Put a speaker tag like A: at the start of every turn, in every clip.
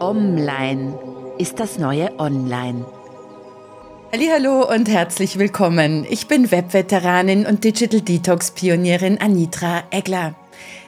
A: Online ist das neue Online.
B: Hallo und herzlich willkommen. Ich bin Webveteranin und Digital Detox Pionierin Anitra Egler.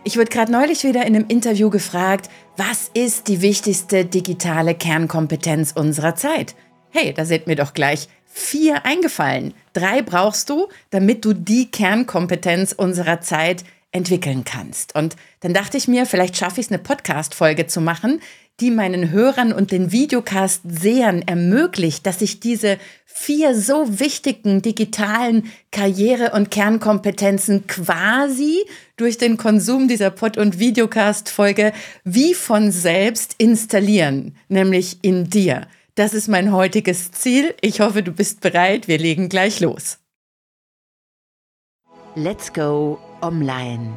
B: Ich wurde gerade neulich wieder in einem Interview gefragt, was ist die wichtigste digitale Kernkompetenz unserer Zeit? Hey, da sind mir doch gleich vier eingefallen. Drei brauchst du, damit du die Kernkompetenz unserer Zeit entwickeln kannst. Und dann dachte ich mir, vielleicht schaffe ich es, eine Podcast-Folge zu machen, die meinen Hörern und den Videocast-Sehern ermöglicht, dass ich diese vier so wichtigen digitalen Karriere- und Kernkompetenzen quasi durch den Konsum dieser Pod- und Videocast-Folge wie von selbst installieren, nämlich in dir. Das ist mein heutiges Ziel. Ich hoffe, du bist bereit. Wir legen gleich los.
A: Let's go online.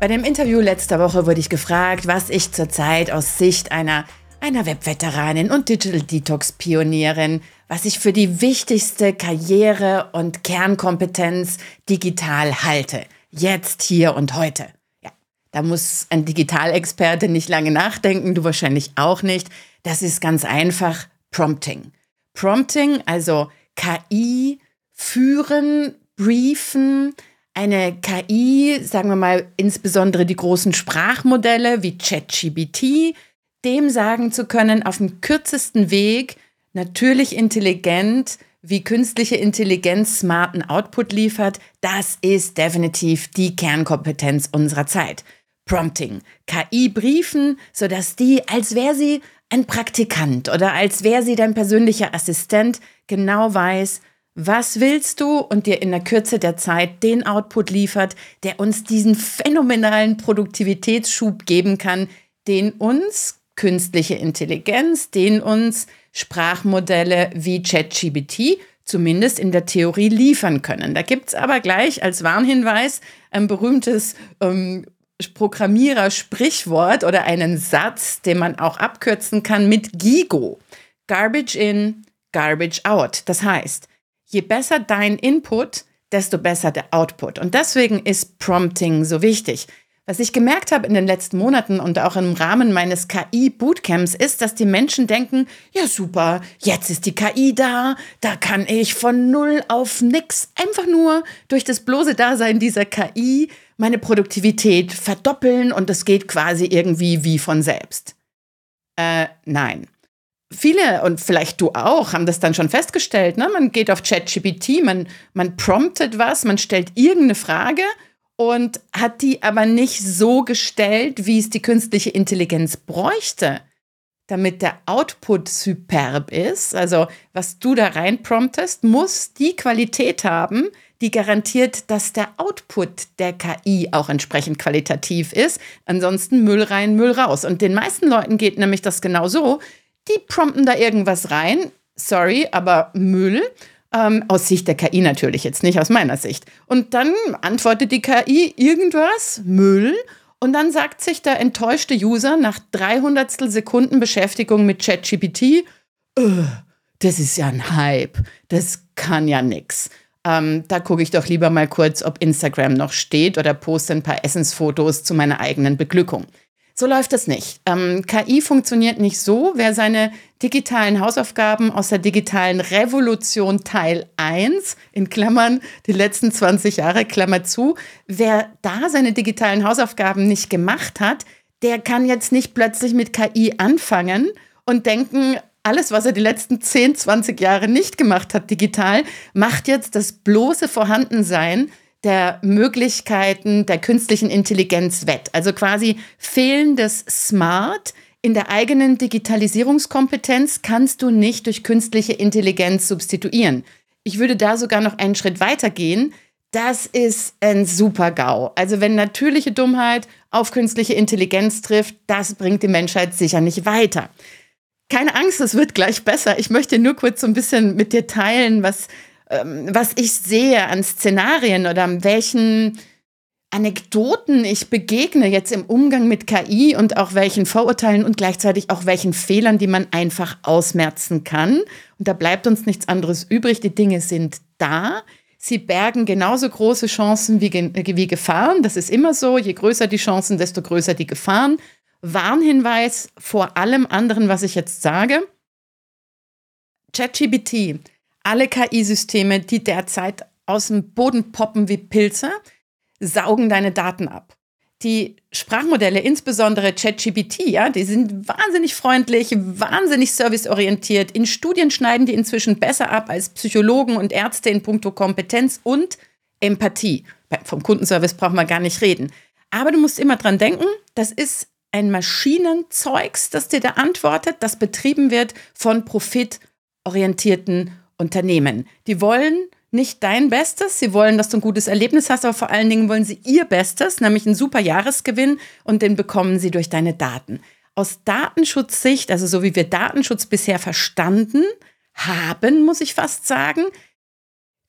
B: Bei dem Interview letzter Woche wurde ich gefragt, was ich zurzeit aus Sicht einer, einer Webveteranin und Digital Detox Pionierin, was ich für die wichtigste Karriere und Kernkompetenz digital halte. Jetzt, hier und heute. Ja, da muss ein Digitalexperte nicht lange nachdenken, du wahrscheinlich auch nicht. Das ist ganz einfach Prompting. Prompting, also KI führen, briefen, eine KI, sagen wir mal insbesondere die großen Sprachmodelle wie ChatGBT, dem sagen zu können, auf dem kürzesten Weg, natürlich intelligent, wie künstliche Intelligenz smarten Output liefert, das ist definitiv die Kernkompetenz unserer Zeit. Prompting, KI briefen, sodass die, als wäre sie ein Praktikant oder als wäre sie dein persönlicher Assistent, genau weiß, was willst du und dir in der Kürze der Zeit den Output liefert, der uns diesen phänomenalen Produktivitätsschub geben kann, den uns künstliche Intelligenz, den uns Sprachmodelle wie ChatGBT zumindest in der Theorie liefern können. Da gibt es aber gleich als Warnhinweis ein berühmtes ähm, Programmierer-Sprichwort oder einen Satz, den man auch abkürzen kann mit GIGO. Garbage in, garbage out. Das heißt, je besser dein Input, desto besser der Output. Und deswegen ist Prompting so wichtig. Was ich gemerkt habe in den letzten Monaten und auch im Rahmen meines KI-Bootcamps ist, dass die Menschen denken, ja super, jetzt ist die KI da, da kann ich von null auf nix einfach nur durch das bloße Dasein dieser KI meine Produktivität verdoppeln und es geht quasi irgendwie wie von selbst. Äh, nein viele und vielleicht du auch haben das dann schon festgestellt. Ne? Man geht auf ChatGPT, man, man promptet was, man stellt irgendeine Frage und hat die aber nicht so gestellt, wie es die künstliche Intelligenz bräuchte, damit der Output superb ist. Also was du da rein promptest, muss die Qualität haben, die garantiert, dass der Output der KI auch entsprechend qualitativ ist. Ansonsten Müll rein, Müll raus. Und den meisten Leuten geht nämlich das genau so die prompten da irgendwas rein. Sorry, aber Müll. Ähm, aus Sicht der KI natürlich, jetzt nicht aus meiner Sicht. Und dann antwortet die KI irgendwas, Müll. Und dann sagt sich der enttäuschte User nach 300 Sekunden Beschäftigung mit ChatGPT, das ist ja ein Hype, das kann ja nix. Ähm, da gucke ich doch lieber mal kurz, ob Instagram noch steht oder poste ein paar Essensfotos zu meiner eigenen Beglückung. So läuft es nicht. Ähm, KI funktioniert nicht so. Wer seine digitalen Hausaufgaben aus der digitalen Revolution Teil 1, in Klammern die letzten 20 Jahre, Klammer zu, wer da seine digitalen Hausaufgaben nicht gemacht hat, der kann jetzt nicht plötzlich mit KI anfangen und denken, alles, was er die letzten 10, 20 Jahre nicht gemacht hat digital, macht jetzt das bloße Vorhandensein der Möglichkeiten der künstlichen Intelligenz wett. Also quasi fehlendes Smart in der eigenen Digitalisierungskompetenz kannst du nicht durch künstliche Intelligenz substituieren. Ich würde da sogar noch einen Schritt weiter gehen. Das ist ein super GAU. Also wenn natürliche Dummheit auf künstliche Intelligenz trifft, das bringt die Menschheit sicher nicht weiter. Keine Angst, es wird gleich besser. Ich möchte nur kurz so ein bisschen mit dir teilen, was was ich sehe an Szenarien oder an welchen Anekdoten ich begegne jetzt im Umgang mit KI und auch welchen Vorurteilen und gleichzeitig auch welchen Fehlern, die man einfach ausmerzen kann. Und da bleibt uns nichts anderes übrig. Die Dinge sind da. Sie bergen genauso große Chancen wie, wie Gefahren. Das ist immer so. Je größer die Chancen, desto größer die Gefahren. Warnhinweis vor allem anderen, was ich jetzt sage. ChatGPT, alle KI-Systeme, die derzeit aus dem Boden poppen wie Pilze, saugen deine Daten ab die Sprachmodelle, insbesondere ChatGPT, ja, die sind wahnsinnig freundlich, wahnsinnig serviceorientiert. In Studien schneiden die inzwischen besser ab als Psychologen und Ärzte in puncto Kompetenz und Empathie. Vom Kundenservice braucht man gar nicht reden. Aber du musst immer dran denken, das ist ein Maschinenzeugs, das dir da antwortet, das betrieben wird von profitorientierten Unternehmen. Die wollen nicht dein Bestes. Sie wollen, dass du ein gutes Erlebnis hast, aber vor allen Dingen wollen sie ihr Bestes, nämlich einen super Jahresgewinn und den bekommen sie durch deine Daten. Aus Datenschutzsicht, also so wie wir Datenschutz bisher verstanden haben, muss ich fast sagen,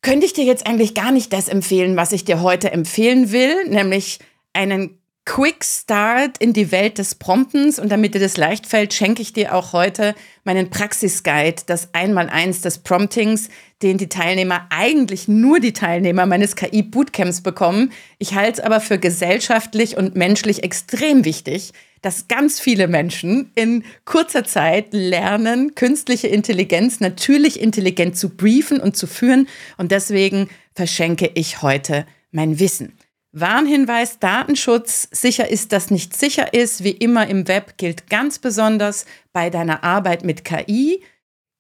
B: könnte ich dir jetzt eigentlich gar nicht das empfehlen, was ich dir heute empfehlen will, nämlich einen Quick Start in die Welt des Promptens und damit dir das leicht fällt, schenke ich dir auch heute meinen Praxisguide, das Einmaleins des Promptings, den die Teilnehmer, eigentlich nur die Teilnehmer meines KI-Bootcamps bekommen. Ich halte es aber für gesellschaftlich und menschlich extrem wichtig, dass ganz viele Menschen in kurzer Zeit lernen, künstliche Intelligenz natürlich intelligent zu briefen und zu führen. Und deswegen verschenke ich heute mein Wissen. Warnhinweis, Datenschutz, sicher ist, dass nicht sicher ist, wie immer im Web gilt ganz besonders bei deiner Arbeit mit KI.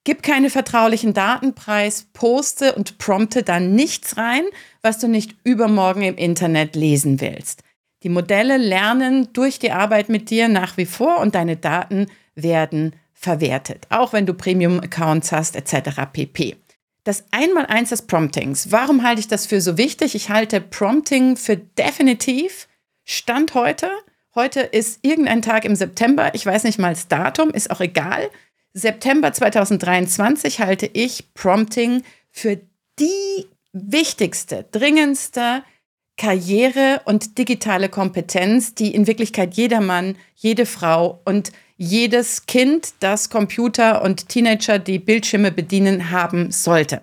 B: Gib keine vertraulichen Daten preis, poste und prompte dann nichts rein, was du nicht übermorgen im Internet lesen willst. Die Modelle lernen durch die Arbeit mit dir nach wie vor und deine Daten werden verwertet, auch wenn du Premium-Accounts hast etc. pp. Das Einmaleins des Promptings. Warum halte ich das für so wichtig? Ich halte Prompting für definitiv Stand heute. Heute ist irgendein Tag im September. Ich weiß nicht mal das Datum, ist auch egal. September 2023 halte ich Prompting für die wichtigste, dringendste Karriere und digitale Kompetenz, die in Wirklichkeit jeder Mann, jede Frau und jedes Kind, das Computer und Teenager, die Bildschirme bedienen, haben sollte.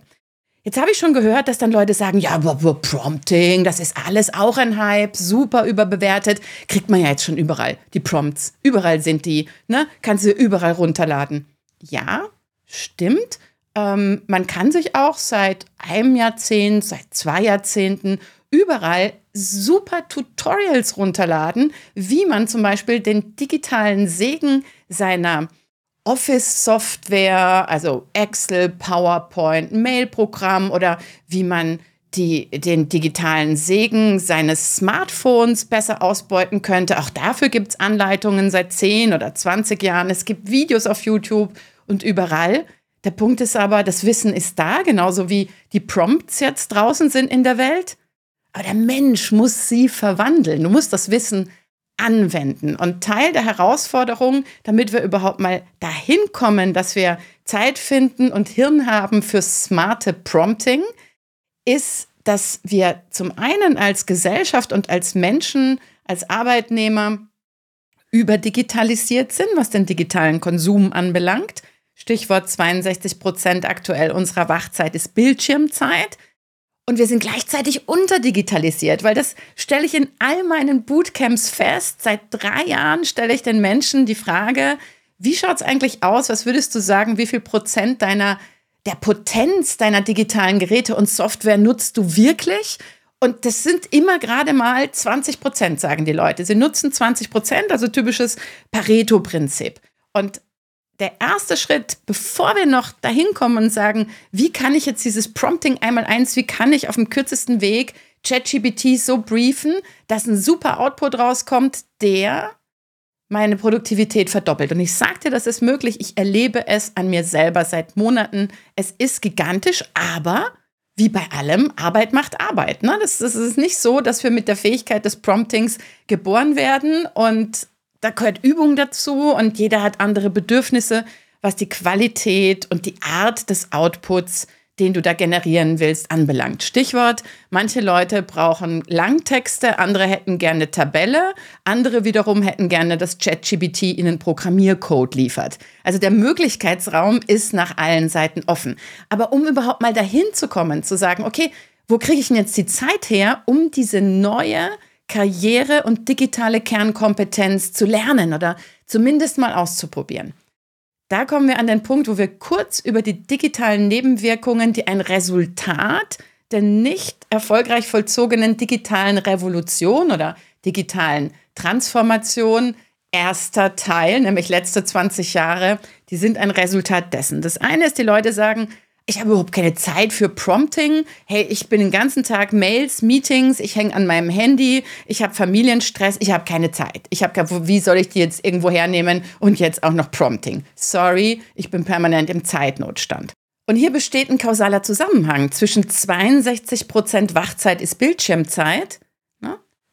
B: Jetzt habe ich schon gehört, dass dann Leute sagen, ja, Prompting, das ist alles auch ein Hype, super überbewertet. Kriegt man ja jetzt schon überall, die Prompts. Überall sind die, ne? Kannst du überall runterladen. Ja, stimmt. Ähm, man kann sich auch seit einem Jahrzehnt, seit zwei Jahrzehnten überall super Tutorials runterladen, wie man zum Beispiel den digitalen Segen seiner Office-Software, also Excel, PowerPoint, Mail-Programm oder wie man die, den digitalen Segen seines Smartphones besser ausbeuten könnte. Auch dafür gibt es Anleitungen seit 10 oder 20 Jahren. Es gibt Videos auf YouTube und überall. Der Punkt ist aber, das Wissen ist da, genauso wie die Prompts jetzt draußen sind in der Welt. Aber der Mensch muss sie verwandeln. Du musst das Wissen anwenden. Und Teil der Herausforderung, damit wir überhaupt mal dahin kommen, dass wir Zeit finden und Hirn haben für smarte Prompting, ist, dass wir zum einen als Gesellschaft und als Menschen, als Arbeitnehmer überdigitalisiert sind, was den digitalen Konsum anbelangt. Stichwort 62 Prozent aktuell unserer Wachzeit ist Bildschirmzeit. Und wir sind gleichzeitig unterdigitalisiert, weil das stelle ich in all meinen Bootcamps fest. Seit drei Jahren stelle ich den Menschen die Frage, wie schaut es eigentlich aus? Was würdest du sagen, wie viel Prozent deiner, der Potenz deiner digitalen Geräte und Software nutzt du wirklich? Und das sind immer gerade mal 20 Prozent, sagen die Leute. Sie nutzen 20 Prozent, also typisches Pareto-Prinzip. Und der erste Schritt, bevor wir noch dahin kommen und sagen, wie kann ich jetzt dieses Prompting einmal eins, wie kann ich auf dem kürzesten Weg ChatGPT so briefen, dass ein super Output rauskommt, der meine Produktivität verdoppelt. Und ich sagte, das ist möglich. Ich erlebe es an mir selber seit Monaten. Es ist gigantisch, aber wie bei allem, Arbeit macht Arbeit. Ne? Das, das ist nicht so, dass wir mit der Fähigkeit des Promptings geboren werden und da gehört Übung dazu und jeder hat andere Bedürfnisse, was die Qualität und die Art des Outputs, den du da generieren willst, anbelangt. Stichwort, manche Leute brauchen Langtexte, andere hätten gerne Tabelle, andere wiederum hätten gerne, dass ChatGPT ihnen Programmiercode liefert. Also der Möglichkeitsraum ist nach allen Seiten offen. Aber um überhaupt mal dahin zu kommen, zu sagen, okay, wo kriege ich denn jetzt die Zeit her, um diese neue Karriere und digitale Kernkompetenz zu lernen oder zumindest mal auszuprobieren? Da kommen wir an den Punkt, wo wir kurz über die digitalen Nebenwirkungen, die ein Resultat der nicht erfolgreich vollzogenen digitalen Revolution oder digitalen Transformation erster Teil, nämlich letzte 20 Jahre, die sind ein Resultat dessen. Das eine ist, die Leute sagen, ich habe überhaupt keine Zeit für Prompting. Hey, ich bin den ganzen Tag Mails, Meetings, ich hänge an meinem Handy, ich habe Familienstress, ich habe keine Zeit. Ich habe wie soll ich die jetzt irgendwo hernehmen und jetzt auch noch Prompting? Sorry, ich bin permanent im Zeitnotstand. Und hier besteht ein kausaler Zusammenhang zwischen 62 Prozent Wachzeit ist Bildschirmzeit.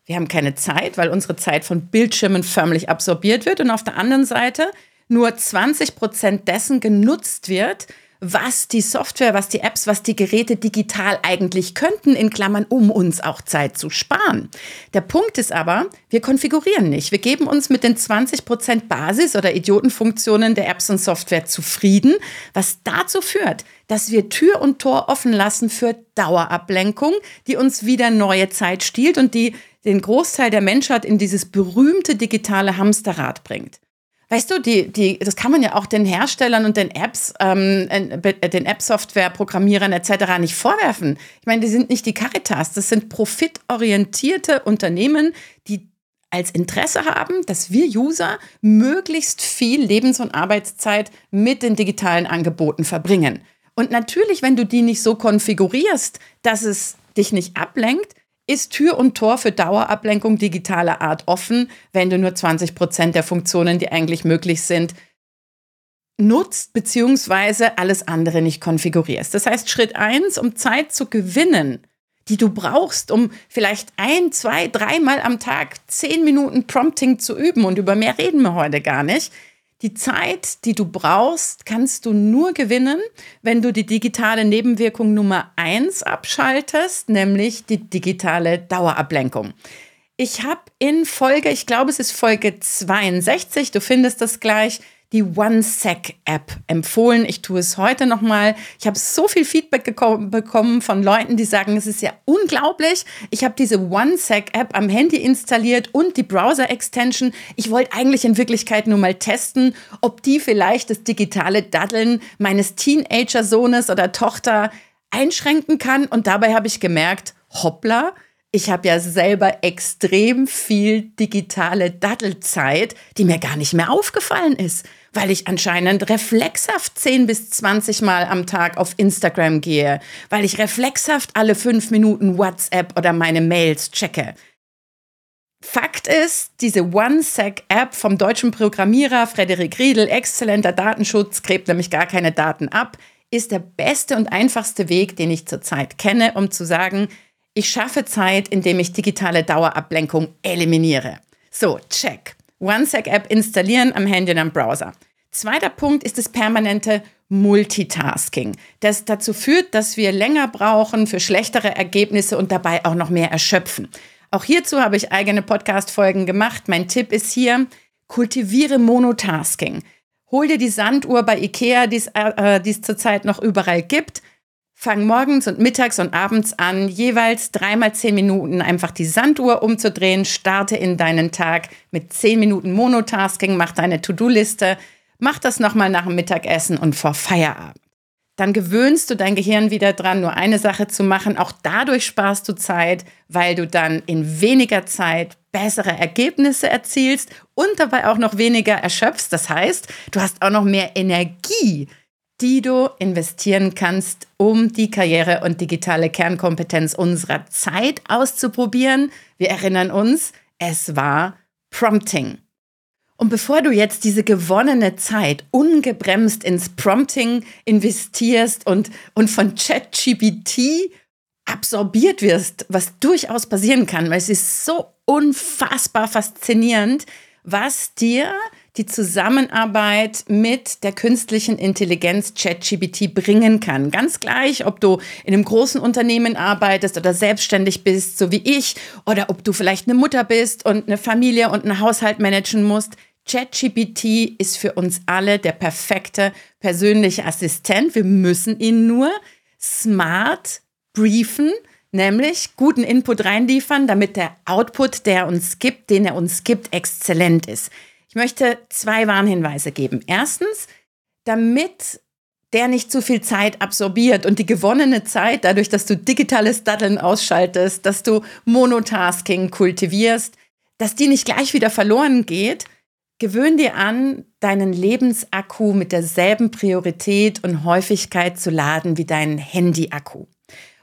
B: Wir haben keine Zeit, weil unsere Zeit von Bildschirmen förmlich absorbiert wird und auf der anderen Seite nur 20 Prozent dessen genutzt wird, was die Software, was die Apps, was die Geräte digital eigentlich könnten, in Klammern, um uns auch Zeit zu sparen. Der Punkt ist aber, wir konfigurieren nicht. Wir geben uns mit den 20% Basis- oder Idiotenfunktionen der Apps und Software zufrieden, was dazu führt, dass wir Tür und Tor offen lassen für Dauerablenkung, die uns wieder neue Zeit stiehlt und die den Großteil der Menschheit in dieses berühmte digitale Hamsterrad bringt. Weißt du, die, die, das kann man ja auch den Herstellern und den Apps, ähm, äh, den App-Software-Programmierern etc. nicht vorwerfen. Ich meine, die sind nicht die Caritas, das sind profitorientierte Unternehmen, die als Interesse haben, dass wir User möglichst viel Lebens- und Arbeitszeit mit den digitalen Angeboten verbringen. Und natürlich, wenn du die nicht so konfigurierst, dass es dich nicht ablenkt, ist Tür und Tor für Dauerablenkung digitaler Art offen, wenn du nur 20 Prozent der Funktionen, die eigentlich möglich sind, nutzt beziehungsweise alles andere nicht konfigurierst. Das heißt, Schritt eins, um Zeit zu gewinnen, die du brauchst, um vielleicht ein, zwei, dreimal am Tag zehn Minuten Prompting zu üben und über mehr reden wir heute gar nicht, die Zeit, die du brauchst, kannst du nur gewinnen, wenn du die digitale Nebenwirkung Nummer eins abschaltest, nämlich die digitale Dauerablenkung. Ich habe in Folge, ich glaube es ist Folge 62, du findest das gleich, die OneSec-App empfohlen. Ich tue es heute nochmal. Ich habe so viel Feedback bekommen von Leuten, die sagen, es ist ja unglaublich. Ich habe diese OneSec-App am Handy installiert und die Browser-Extension. Ich wollte eigentlich in Wirklichkeit nur mal testen, ob die vielleicht das digitale Daddeln meines Teenager-Sohnes oder Tochter einschränken kann. Und dabei habe ich gemerkt, hoppla, ich habe ja selber extrem viel digitale Dattelzeit, die mir gar nicht mehr aufgefallen ist, weil ich anscheinend reflexhaft 10 bis 20 Mal am Tag auf Instagram gehe, weil ich reflexhaft alle fünf Minuten WhatsApp oder meine Mails checke. Fakt ist, diese OneSec-App vom deutschen Programmierer Frederik Riedel, exzellenter Datenschutz, gräbt nämlich gar keine Daten ab, ist der beste und einfachste Weg, den ich zurzeit kenne, um zu sagen, ich schaffe Zeit, indem ich digitale Dauerablenkung eliminiere. So, check. OneSec-App installieren am Handy und am Browser. Zweiter Punkt ist das permanente Multitasking, das dazu führt, dass wir länger brauchen für schlechtere Ergebnisse und dabei auch noch mehr erschöpfen. Auch hierzu habe ich eigene Podcast-Folgen gemacht. Mein Tipp ist hier, kultiviere Monotasking. Hol dir die Sanduhr bei Ikea, die äh, es zurzeit noch überall gibt. Fang morgens und mittags und abends an, jeweils dreimal zehn Minuten einfach die Sanduhr umzudrehen. Starte in deinen Tag mit zehn Minuten Monotasking, mach deine To-Do-Liste, mach das nochmal nach dem Mittagessen und vor Feierabend. Dann gewöhnst du dein Gehirn wieder dran, nur eine Sache zu machen. Auch dadurch sparst du Zeit, weil du dann in weniger Zeit bessere Ergebnisse erzielst und dabei auch noch weniger erschöpfst. Das heißt, du hast auch noch mehr Energie die du investieren kannst, um die Karriere und digitale Kernkompetenz unserer Zeit auszuprobieren. Wir erinnern uns, es war Prompting. Und bevor du jetzt diese gewonnene Zeit ungebremst ins Prompting investierst und, und von ChatGPT absorbiert wirst, was durchaus passieren kann, weil es ist so unfassbar faszinierend, was dir die Zusammenarbeit mit der künstlichen Intelligenz ChatGPT bringen kann. Ganz gleich, ob du in einem großen Unternehmen arbeitest oder selbstständig bist, so wie ich, oder ob du vielleicht eine Mutter bist und eine Familie und einen Haushalt managen musst. ChatGPT ist für uns alle der perfekte persönliche Assistent. Wir müssen ihn nur smart briefen, nämlich guten Input reinliefern, damit der Output, der uns gibt, den er uns gibt, exzellent ist. Ich möchte zwei Warnhinweise geben. Erstens, damit der nicht zu viel Zeit absorbiert und die gewonnene Zeit, dadurch, dass du digitales Daddeln ausschaltest, dass du Monotasking kultivierst, dass die nicht gleich wieder verloren geht, gewöhn dir an, deinen Lebensakku mit derselben Priorität und Häufigkeit zu laden wie deinen Handyakku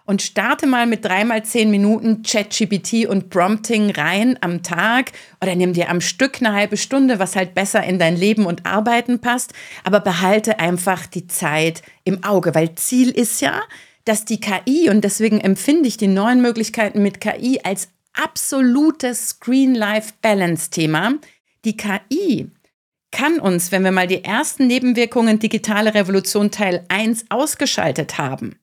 B: und starte mal mit dreimal zehn Minuten ChatGPT und Prompting rein am Tag oder nimm dir am Stück eine halbe Stunde, was halt besser in dein Leben und Arbeiten passt, aber behalte einfach die Zeit im Auge, weil Ziel ist ja, dass die KI und deswegen empfinde ich die neuen Möglichkeiten mit KI als absolutes Screen-Life-Balance-Thema. Die KI kann uns, wenn wir mal die ersten Nebenwirkungen digitale Revolution Teil 1 ausgeschaltet haben,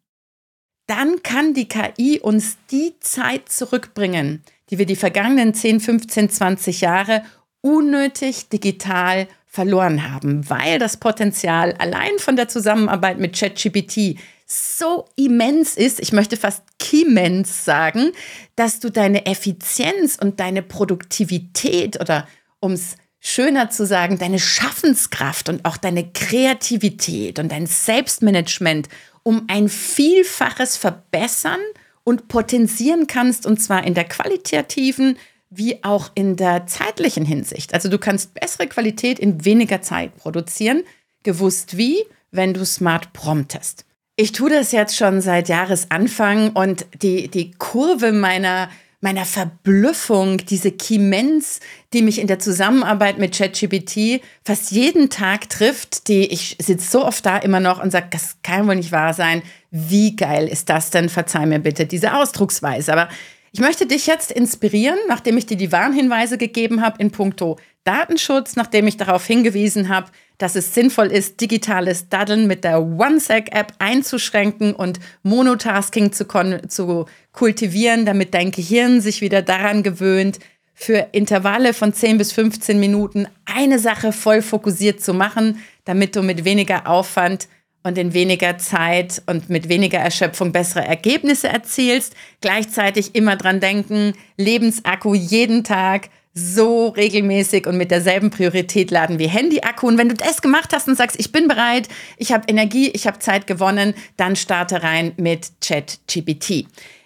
B: dann kann die KI uns die Zeit zurückbringen, die wir die vergangenen 10, 15, 20 Jahre unnötig digital verloren haben, weil das Potenzial allein von der Zusammenarbeit mit ChatGPT so immens ist, ich möchte fast kimmens sagen, dass du deine Effizienz und deine Produktivität oder um es schöner zu sagen, deine Schaffenskraft und auch deine Kreativität und dein Selbstmanagement um ein Vielfaches verbessern und potenzieren kannst, und zwar in der qualitativen wie auch in der zeitlichen Hinsicht. Also du kannst bessere Qualität in weniger Zeit produzieren, gewusst wie, wenn du smart promptest. Ich tue das jetzt schon seit Jahresanfang und die, die Kurve meiner meiner Verblüffung, diese Kimenz, die mich in der Zusammenarbeit mit ChatGPT fast jeden Tag trifft, die ich sitze so oft da immer noch und sage, das kann wohl nicht wahr sein. Wie geil ist das denn? Verzeih mir bitte diese Ausdrucksweise. Aber ich möchte dich jetzt inspirieren, nachdem ich dir die Warnhinweise gegeben habe in puncto Datenschutz, nachdem ich darauf hingewiesen habe, dass es sinnvoll ist, digitales Daddeln mit der OneSec-App einzuschränken und Monotasking zu, zu kultivieren, damit dein Gehirn sich wieder daran gewöhnt, für Intervalle von 10 bis 15 Minuten eine Sache voll fokussiert zu machen, damit du mit weniger Aufwand und in weniger Zeit und mit weniger Erschöpfung bessere Ergebnisse erzielst. Gleichzeitig immer dran denken, Lebensakku jeden Tag so regelmäßig und mit derselben Priorität laden wie Handyakku. Und wenn du das gemacht hast und sagst, ich bin bereit, ich habe Energie, ich habe Zeit gewonnen, dann starte rein mit ChatGPT.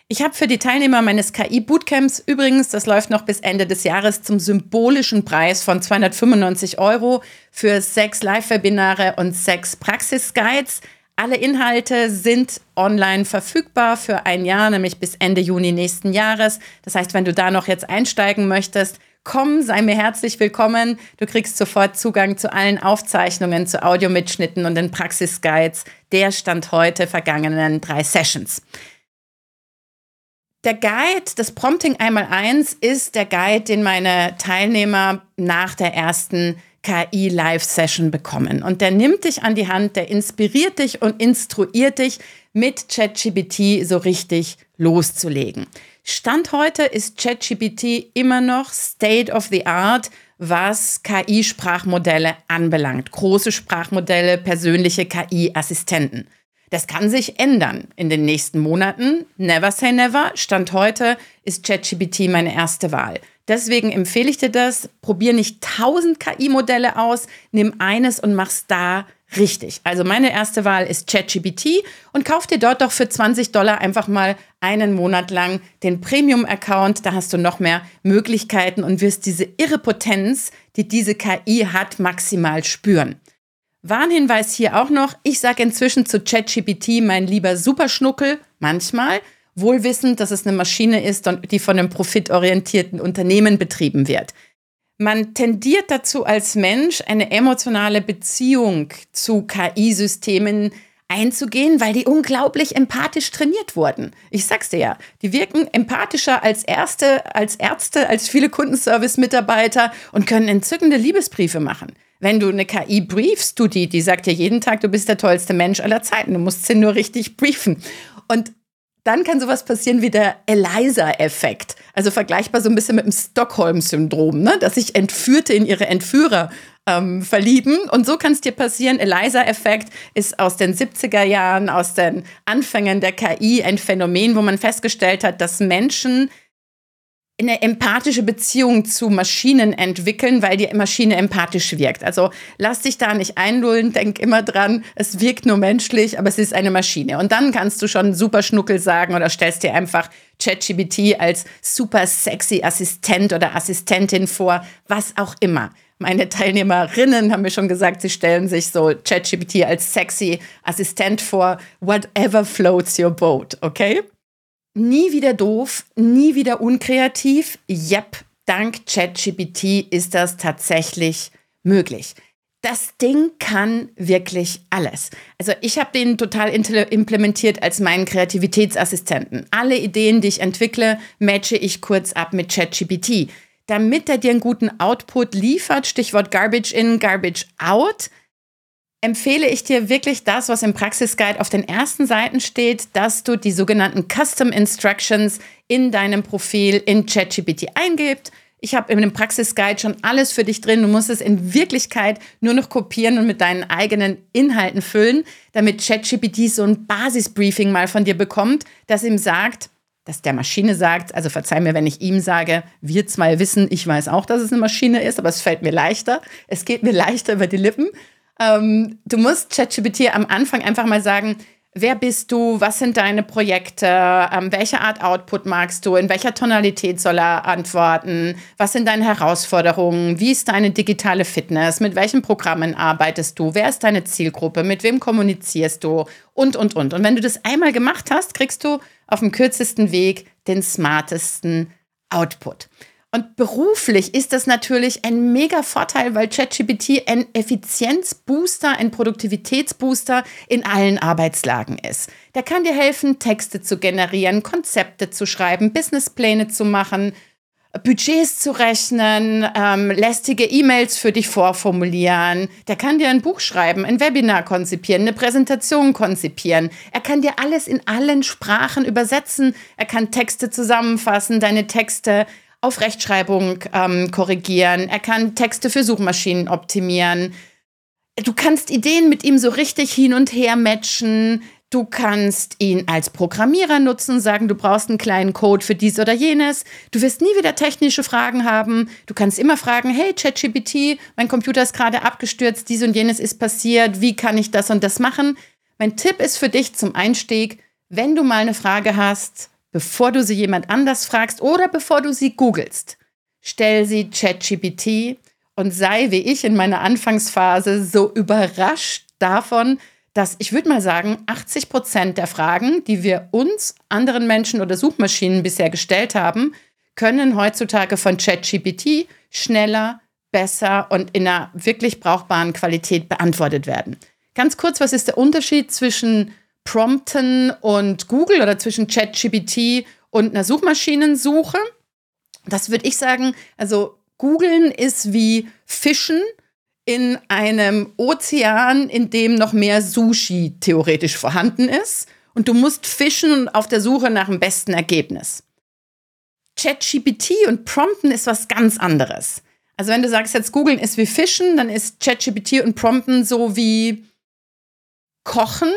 B: Ich habe für die Teilnehmer meines KI-Bootcamps übrigens, das läuft noch bis Ende des Jahres, zum symbolischen Preis von 295 Euro für sechs Live-Webinare und sechs Praxis-Guides. Alle Inhalte sind online verfügbar für ein Jahr, nämlich bis Ende Juni nächsten Jahres. Das heißt, wenn du da noch jetzt einsteigen möchtest, komm, sei mir herzlich willkommen. Du kriegst sofort Zugang zu allen Aufzeichnungen, zu Audiomitschnitten und den Praxisguides der Stand heute vergangenen drei Sessions. Der Guide, das Prompting einmal eins, ist der Guide, den meine Teilnehmer nach der ersten KI-Live-Session bekommen. Und der nimmt dich an die Hand, der inspiriert dich und instruiert dich, mit ChatGPT so richtig loszulegen. Stand heute ist ChatGPT immer noch State of the Art, was KI-Sprachmodelle anbelangt. Große Sprachmodelle, persönliche KI-Assistenten. Das kann sich ändern in den nächsten Monaten. Never say never. Stand heute ist ChatGPT meine erste Wahl. Deswegen empfehle ich dir das. Probier nicht tausend KI-Modelle aus, nimm eines und mach's da richtig. Also meine erste Wahl ist ChatGPT und kauf dir dort doch für 20 Dollar einfach mal einen Monat lang den Premium-Account. Da hast du noch mehr Möglichkeiten und wirst diese irre Potenz, die diese KI hat, maximal spüren. Warnhinweis hier auch noch. Ich sage inzwischen zu ChatGPT mein lieber Superschnuckel, manchmal, wohl wissend, dass es eine Maschine ist die von einem profitorientierten Unternehmen betrieben wird. Man tendiert dazu als Mensch eine emotionale Beziehung zu KI-Systemen einzugehen, weil die unglaublich empathisch trainiert wurden. Ich sag's dir ja, die wirken empathischer als Ärzte, als Ärzte, als viele Kundenservice-Mitarbeiter und können entzückende Liebesbriefe machen. Wenn du eine KI briefst, du die, die sagt dir jeden Tag, du bist der tollste Mensch aller Zeiten. Du musst sie nur richtig briefen. Und dann kann sowas passieren wie der Eliza-Effekt. Also vergleichbar so ein bisschen mit dem Stockholm-Syndrom, ne? dass sich Entführte in ihre Entführer ähm, verlieben. Und so kann es dir passieren. Eliza-Effekt ist aus den 70er Jahren, aus den Anfängen der KI ein Phänomen, wo man festgestellt hat, dass Menschen eine empathische Beziehung zu Maschinen entwickeln, weil die Maschine empathisch wirkt. Also lass dich da nicht einlullen, denk immer dran, es wirkt nur menschlich, aber es ist eine Maschine. Und dann kannst du schon super Schnuckel sagen oder stellst dir einfach ChatGPT als super sexy Assistent oder Assistentin vor, was auch immer. Meine Teilnehmerinnen haben mir schon gesagt, sie stellen sich so ChatGPT als sexy Assistent vor, whatever floats your boat, okay? Nie wieder doof, nie wieder unkreativ. Yep, dank ChatGPT ist das tatsächlich möglich. Das Ding kann wirklich alles. Also ich habe den total implementiert als meinen Kreativitätsassistenten. Alle Ideen, die ich entwickle, matche ich kurz ab mit ChatGPT. Damit er dir einen guten Output liefert, Stichwort Garbage in, Garbage out, empfehle ich dir wirklich das, was im Praxisguide auf den ersten Seiten steht, dass du die sogenannten Custom Instructions in deinem Profil in ChatGPT eingibst. Ich habe in dem Praxisguide schon alles für dich drin. Du musst es in Wirklichkeit nur noch kopieren und mit deinen eigenen Inhalten füllen, damit ChatGPT so ein Basisbriefing mal von dir bekommt, das ihm sagt, dass der Maschine sagt, also verzeih mir, wenn ich ihm sage, wir zwei wissen, ich weiß auch, dass es eine Maschine ist, aber es fällt mir leichter. Es geht mir leichter über die Lippen. Ähm, du musst ChatGPT am Anfang einfach mal sagen, wer bist du, was sind deine Projekte, ähm, welche Art Output magst du, in welcher Tonalität soll er antworten, was sind deine Herausforderungen, wie ist deine digitale Fitness, mit welchen Programmen arbeitest du, wer ist deine Zielgruppe, mit wem kommunizierst du und, und, und. Und wenn du das einmal gemacht hast, kriegst du auf dem kürzesten Weg den smartesten Output. Und beruflich ist das natürlich ein mega Vorteil, weil ChatGPT ein Effizienzbooster, ein Produktivitätsbooster in allen Arbeitslagen ist. Der kann dir helfen, Texte zu generieren, Konzepte zu schreiben, Businesspläne zu machen, Budgets zu rechnen, ähm, lästige E-Mails für dich vorformulieren. Der kann dir ein Buch schreiben, ein Webinar konzipieren, eine Präsentation konzipieren. Er kann dir alles in allen Sprachen übersetzen. Er kann Texte zusammenfassen, deine Texte auf Rechtschreibung ähm, korrigieren. Er kann Texte für Suchmaschinen optimieren. Du kannst Ideen mit ihm so richtig hin und her matchen. Du kannst ihn als Programmierer nutzen, sagen, du brauchst einen kleinen Code für dies oder jenes. Du wirst nie wieder technische Fragen haben. Du kannst immer fragen, hey ChatGPT, mein Computer ist gerade abgestürzt, dies und jenes ist passiert, wie kann ich das und das machen? Mein Tipp ist für dich zum Einstieg, wenn du mal eine Frage hast, bevor du sie jemand anders fragst oder bevor du sie googelst. Stell sie ChatGPT und sei wie ich in meiner Anfangsphase so überrascht davon, dass ich würde mal sagen, 80 Prozent der Fragen, die wir uns, anderen Menschen oder Suchmaschinen bisher gestellt haben, können heutzutage von ChatGPT schneller, besser und in einer wirklich brauchbaren Qualität beantwortet werden. Ganz kurz, was ist der Unterschied zwischen Prompten und Google oder zwischen ChatGPT und einer Suchmaschinensuche. Das würde ich sagen, also googeln ist wie Fischen in einem Ozean, in dem noch mehr Sushi theoretisch vorhanden ist. Und du musst fischen auf der Suche nach dem besten Ergebnis. ChatGPT und Prompten ist was ganz anderes. Also wenn du sagst, jetzt googeln ist wie Fischen, dann ist ChatGPT und Prompten so wie Kochen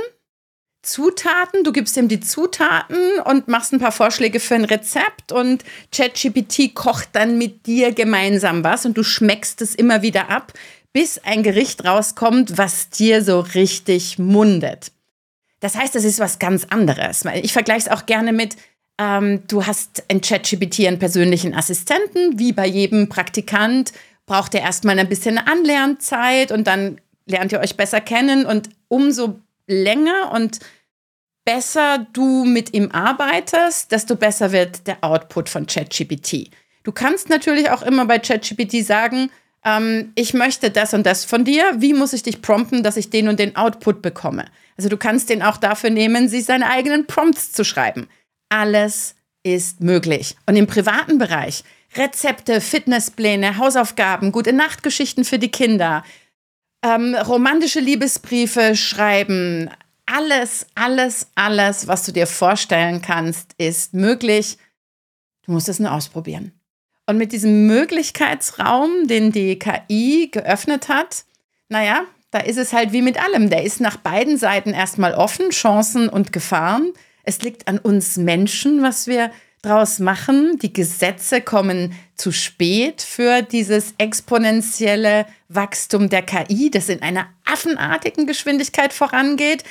B: Zutaten, du gibst ihm die Zutaten und machst ein paar Vorschläge für ein Rezept und ChatGPT kocht dann mit dir gemeinsam was und du schmeckst es immer wieder ab, bis ein Gericht rauskommt, was dir so richtig mundet. Das heißt, das ist was ganz anderes. Ich vergleiche es auch gerne mit, ähm, du hast in ChatGPT einen persönlichen Assistenten, wie bei jedem Praktikant braucht er erstmal ein bisschen Anlernzeit und dann lernt ihr euch besser kennen und umso länger und besser du mit ihm arbeitest, desto besser wird der Output von ChatGPT. Du kannst natürlich auch immer bei ChatGPT sagen, ähm, ich möchte das und das von dir. Wie muss ich dich prompten, dass ich den und den Output bekomme? Also du kannst den auch dafür nehmen, sich seine eigenen Prompts zu schreiben. Alles ist möglich. Und im privaten Bereich Rezepte, Fitnesspläne, Hausaufgaben, gute Nachtgeschichten für die Kinder, ähm, romantische Liebesbriefe schreiben, alles, alles, alles, was du dir vorstellen kannst, ist möglich. Du musst es nur ausprobieren. Und mit diesem Möglichkeitsraum, den die KI geöffnet hat, naja, da ist es halt wie mit allem. Der ist nach beiden Seiten erstmal offen, Chancen und Gefahren. Es liegt an uns Menschen, was wir draus machen. Die Gesetze kommen zu spät für dieses exponentielle Wachstum der KI, das in einer affenartigen Geschwindigkeit vorangeht.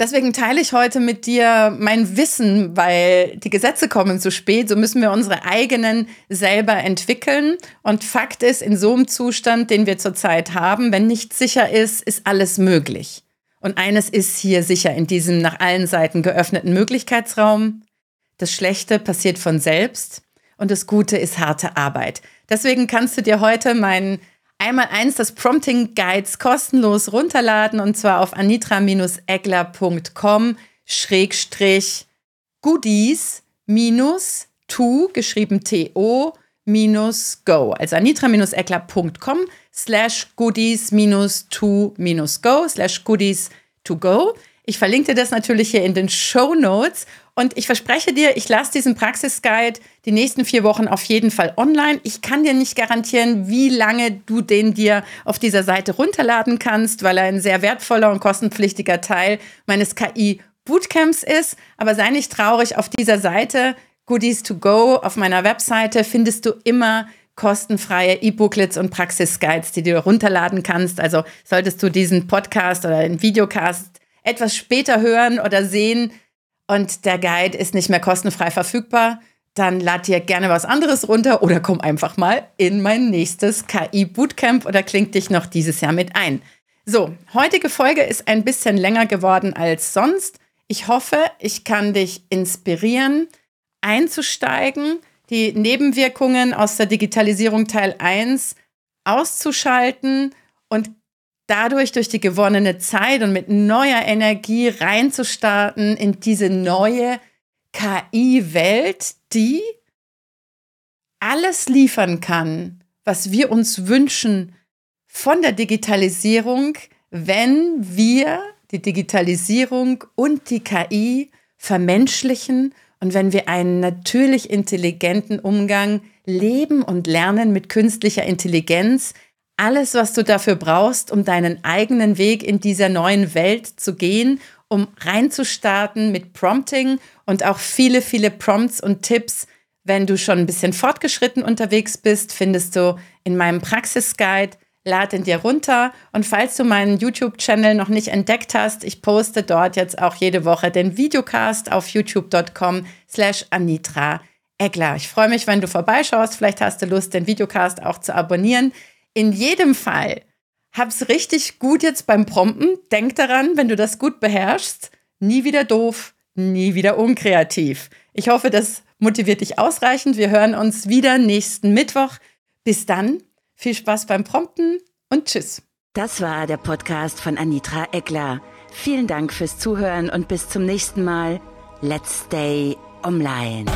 B: Deswegen teile ich heute mit dir mein Wissen, weil die Gesetze kommen zu spät. So müssen wir unsere eigenen selber entwickeln. Und Fakt ist, in so einem Zustand, den wir zurzeit haben, wenn nichts sicher ist, ist alles möglich. Und eines ist hier sicher in diesem nach allen Seiten geöffneten Möglichkeitsraum. Das Schlechte passiert von selbst und das Gute ist harte Arbeit. Deswegen kannst du dir heute meinen einmal eins des Prompting Guides kostenlos runterladen und zwar auf anitra-egler.com schrägstrich goodies minus to geschrieben to minus go. Also anitra-egler.com slash goodies minus to minus go slash goodies to go. Ich verlinke dir das natürlich hier in den Show Notes und ich verspreche dir, ich lasse diesen Praxisguide die nächsten vier Wochen auf jeden Fall online. Ich kann dir nicht garantieren, wie lange du den dir auf dieser Seite runterladen kannst, weil er ein sehr wertvoller und kostenpflichtiger Teil meines KI Bootcamps ist. Aber sei nicht traurig, auf dieser Seite Goodies to Go auf meiner Webseite findest du immer kostenfreie E-Booklets und Praxisguides, die du runterladen kannst. Also solltest du diesen Podcast oder den Videocast etwas später hören oder sehen, und der Guide ist nicht mehr kostenfrei verfügbar, dann lad dir gerne was anderes runter oder komm einfach mal in mein nächstes KI Bootcamp oder klingt dich noch dieses Jahr mit ein. So, heutige Folge ist ein bisschen länger geworden als sonst. Ich hoffe, ich kann dich inspirieren, einzusteigen, die Nebenwirkungen aus der Digitalisierung Teil 1 auszuschalten und dadurch durch die gewonnene Zeit und mit neuer Energie reinzustarten in diese neue KI-Welt, die alles liefern kann, was wir uns wünschen von der Digitalisierung, wenn wir die Digitalisierung und die KI vermenschlichen und wenn wir einen natürlich intelligenten Umgang leben und lernen mit künstlicher Intelligenz, alles, was du dafür brauchst, um deinen eigenen Weg in dieser neuen Welt zu gehen, um reinzustarten mit Prompting und auch viele, viele Prompts und Tipps. Wenn du schon ein bisschen fortgeschritten unterwegs bist, findest du in meinem Praxisguide. Lad ihn dir runter und falls du meinen YouTube-Channel noch nicht entdeckt hast, ich poste dort jetzt auch jede Woche den Videocast auf youtube.com slash Anitra Egler. Ich freue mich, wenn du vorbeischaust. Vielleicht hast du Lust, den Videocast auch zu abonnieren. In jedem Fall, hab's richtig gut jetzt beim Prompten. Denk daran, wenn du das gut beherrschst, nie wieder doof, nie wieder unkreativ. Ich hoffe, das motiviert dich ausreichend. Wir hören uns wieder nächsten Mittwoch. Bis dann, viel Spaß beim Prompten und tschüss.
A: Das war der Podcast von Anitra Eckler. Vielen Dank fürs Zuhören und bis zum nächsten Mal. Let's stay online.